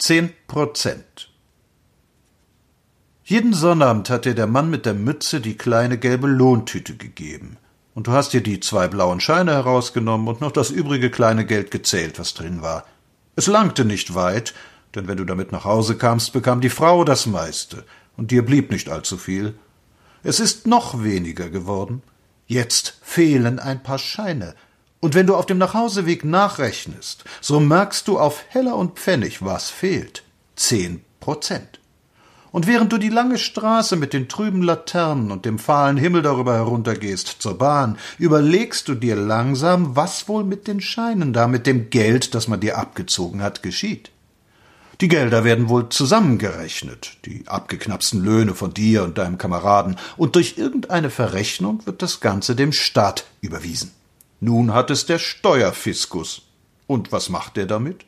Zehn Prozent. Jeden Sonnabend hat dir der Mann mit der Mütze die kleine gelbe Lohntüte gegeben. Und du hast dir die zwei blauen Scheine herausgenommen und noch das übrige kleine Geld gezählt, was drin war. Es langte nicht weit, denn wenn du damit nach Hause kamst, bekam die Frau das meiste, und dir blieb nicht allzu viel. Es ist noch weniger geworden. Jetzt fehlen ein paar Scheine, und wenn du auf dem Nachhauseweg nachrechnest, so merkst du auf Heller und Pfennig, was fehlt. Zehn Prozent. Und während du die lange Straße mit den trüben Laternen und dem fahlen Himmel darüber heruntergehst zur Bahn, überlegst du dir langsam, was wohl mit den Scheinen da, mit dem Geld, das man dir abgezogen hat, geschieht. Die Gelder werden wohl zusammengerechnet, die abgeknapsten Löhne von dir und deinem Kameraden, und durch irgendeine Verrechnung wird das Ganze dem Staat überwiesen. Nun hat es der Steuerfiskus. Und was macht er damit?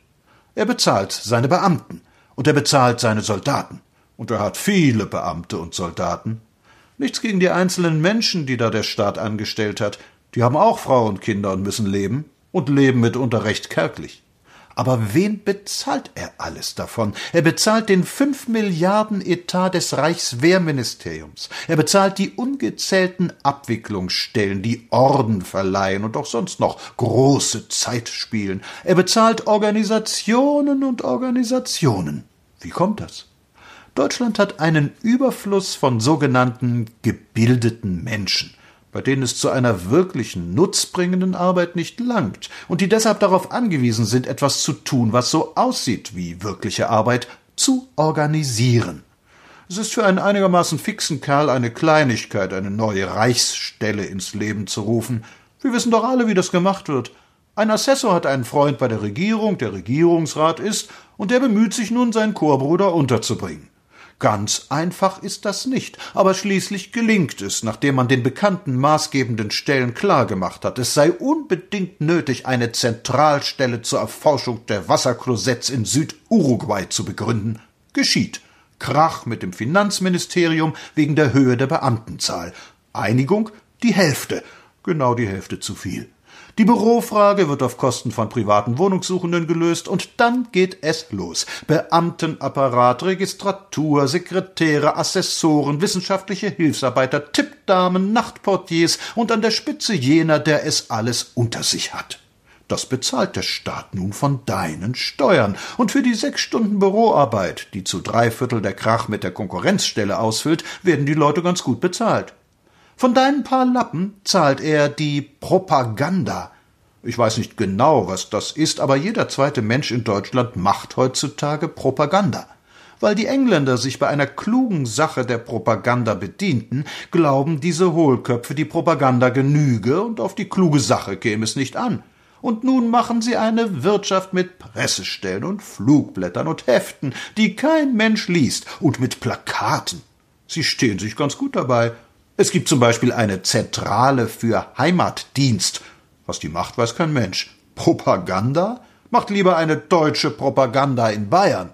Er bezahlt seine Beamten und er bezahlt seine Soldaten. Und er hat viele Beamte und Soldaten. Nichts gegen die einzelnen Menschen, die da der Staat angestellt hat. Die haben auch Frau und Kinder und müssen leben und leben mitunter recht kärglich. Aber wen bezahlt er alles davon? Er bezahlt den fünf Milliarden Etat des Reichswehrministeriums. Er bezahlt die ungezählten Abwicklungsstellen, die Orden verleihen und auch sonst noch große Zeit spielen. Er bezahlt Organisationen und Organisationen. Wie kommt das? Deutschland hat einen Überfluss von sogenannten gebildeten Menschen bei denen es zu einer wirklichen nutzbringenden Arbeit nicht langt und die deshalb darauf angewiesen sind, etwas zu tun, was so aussieht wie wirkliche Arbeit, zu organisieren. Es ist für einen einigermaßen fixen Kerl eine Kleinigkeit, eine neue Reichsstelle ins Leben zu rufen. Wir wissen doch alle, wie das gemacht wird. Ein Assessor hat einen Freund bei der Regierung, der Regierungsrat ist, und der bemüht sich nun, seinen Chorbruder unterzubringen. Ganz einfach ist das nicht, aber schließlich gelingt es, nachdem man den bekannten maßgebenden Stellen klargemacht hat, es sei unbedingt nötig, eine Zentralstelle zur Erforschung der Wasserklosetts in Süduruguay zu begründen. Geschieht. Krach mit dem Finanzministerium wegen der Höhe der Beamtenzahl. Einigung die Hälfte, genau die Hälfte zu viel. Die Bürofrage wird auf Kosten von privaten Wohnungssuchenden gelöst und dann geht es los. Beamtenapparat, Registratur, Sekretäre, Assessoren, wissenschaftliche Hilfsarbeiter, Tippdamen, Nachtportiers und an der Spitze jener, der es alles unter sich hat. Das bezahlt der Staat nun von deinen Steuern. Und für die sechs Stunden Büroarbeit, die zu drei Viertel der Krach mit der Konkurrenzstelle ausfüllt, werden die Leute ganz gut bezahlt. Von deinen paar Lappen zahlt er die Propaganda. Ich weiß nicht genau, was das ist, aber jeder zweite Mensch in Deutschland macht heutzutage Propaganda. Weil die Engländer sich bei einer klugen Sache der Propaganda bedienten, glauben diese Hohlköpfe, die Propaganda genüge und auf die kluge Sache käme es nicht an. Und nun machen sie eine Wirtschaft mit Pressestellen und Flugblättern und Heften, die kein Mensch liest, und mit Plakaten. Sie stehen sich ganz gut dabei. Es gibt zum Beispiel eine Zentrale für Heimatdienst. Was die macht, weiß kein Mensch. Propaganda? Macht lieber eine deutsche Propaganda in Bayern.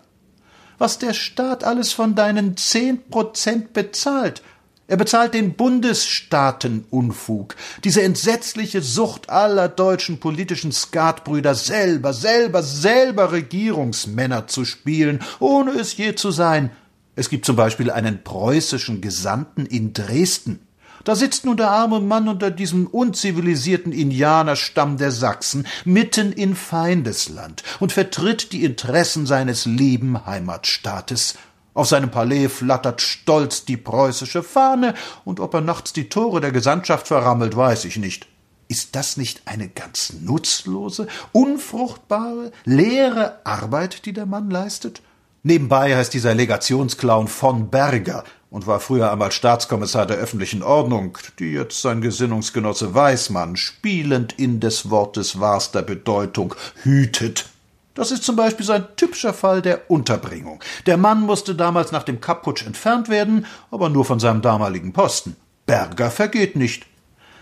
Was der Staat alles von deinen zehn Prozent bezahlt. Er bezahlt den Bundesstaatenunfug, diese entsetzliche Sucht aller deutschen politischen Skatbrüder, selber, selber, selber Regierungsmänner zu spielen, ohne es je zu sein, es gibt zum Beispiel einen preußischen Gesandten in Dresden. Da sitzt nun der arme Mann unter diesem unzivilisierten Indianerstamm der Sachsen mitten in Feindesland und vertritt die Interessen seines lieben Heimatstaates. Auf seinem Palais flattert stolz die preußische Fahne, und ob er nachts die Tore der Gesandtschaft verrammelt, weiß ich nicht. Ist das nicht eine ganz nutzlose, unfruchtbare, leere Arbeit, die der Mann leistet? Nebenbei heißt dieser Legationsclown von Berger und war früher einmal Staatskommissar der öffentlichen Ordnung, die jetzt sein Gesinnungsgenosse Weismann spielend in des Wortes wahrster Bedeutung hütet. Das ist zum Beispiel so ein typischer Fall der Unterbringung. Der Mann musste damals nach dem Kapputsch entfernt werden, aber nur von seinem damaligen Posten. Berger vergeht nicht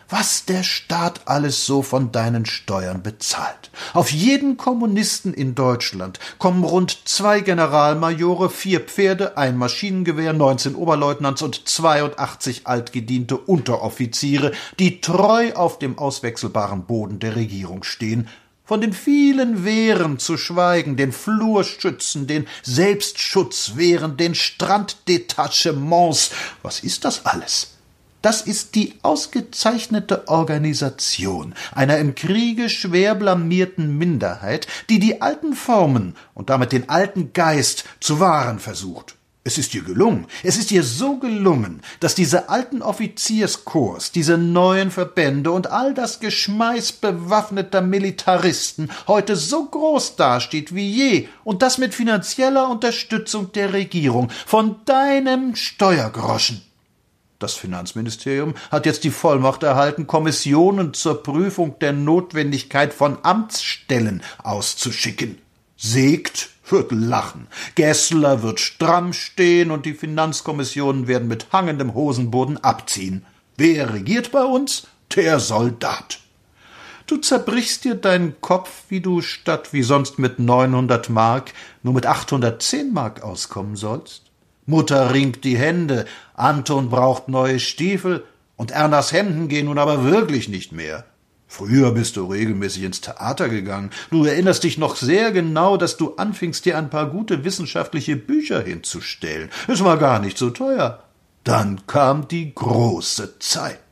was der Staat alles so von deinen Steuern bezahlt. Auf jeden Kommunisten in Deutschland kommen rund zwei Generalmajore, vier Pferde, ein Maschinengewehr, neunzehn Oberleutnants und 82 altgediente Unteroffiziere, die treu auf dem auswechselbaren Boden der Regierung stehen. von den vielen Wehren zu schweigen, den Flurschützen, den Selbstschutzwehren, den Stranddetachements. Was ist das alles? Das ist die ausgezeichnete Organisation einer im Kriege schwer blamierten Minderheit, die die alten Formen und damit den alten Geist zu wahren versucht. Es ist ihr gelungen. Es ist ihr so gelungen, dass diese alten Offizierskorps, diese neuen Verbände und all das Geschmeiß bewaffneter Militaristen heute so groß dasteht wie je und das mit finanzieller Unterstützung der Regierung von deinem Steuergroschen. Das Finanzministerium hat jetzt die Vollmacht erhalten, Kommissionen zur Prüfung der Notwendigkeit von Amtsstellen auszuschicken. Sägt wird lachen, Gessler wird stramm stehen und die Finanzkommissionen werden mit hangendem Hosenboden abziehen. Wer regiert bei uns? Der Soldat. Du zerbrichst dir deinen Kopf, wie du statt wie sonst mit 900 Mark nur mit 810 Mark auskommen sollst. Mutter ringt die Hände, Anton braucht neue Stiefel und Ernas Hemden gehen nun aber wirklich nicht mehr. Früher bist du regelmäßig ins Theater gegangen. Du erinnerst dich noch sehr genau, dass du anfingst, dir ein paar gute wissenschaftliche Bücher hinzustellen. Es war gar nicht so teuer. Dann kam die große Zeit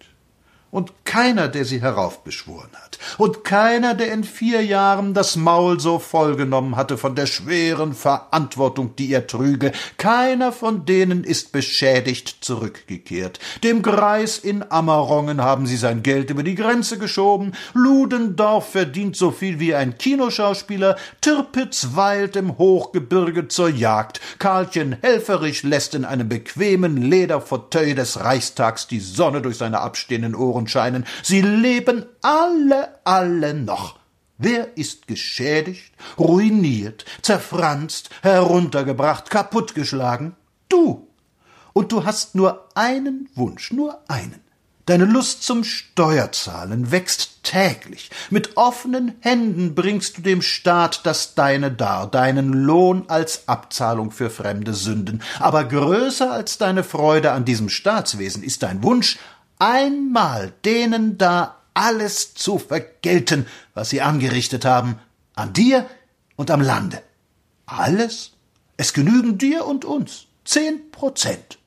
und keiner, der sie heraufbeschworen hat, und keiner, der in vier Jahren das Maul so vollgenommen hatte von der schweren Verantwortung, die er trüge, keiner von denen ist beschädigt zurückgekehrt. Dem Greis in Ammerongen haben sie sein Geld über die Grenze geschoben, Ludendorff verdient so viel wie ein Kinoschauspieler, Tirpitz weilt im Hochgebirge zur Jagd, Karlchen Helferich lässt in einem bequemen Lederfauteuil des Reichstags die Sonne durch seine abstehenden Ohren scheinen. Sie leben alle, alle noch. Wer ist geschädigt, ruiniert, zerfranst, heruntergebracht, kaputtgeschlagen? Du. Und du hast nur einen Wunsch, nur einen. Deine Lust zum Steuerzahlen wächst täglich. Mit offenen Händen bringst du dem Staat das Deine dar, deinen Lohn als Abzahlung für fremde Sünden. Aber größer als deine Freude an diesem Staatswesen ist dein Wunsch, einmal denen da alles zu vergelten, was sie angerichtet haben, an dir und am Lande. Alles? Es genügen dir und uns zehn Prozent.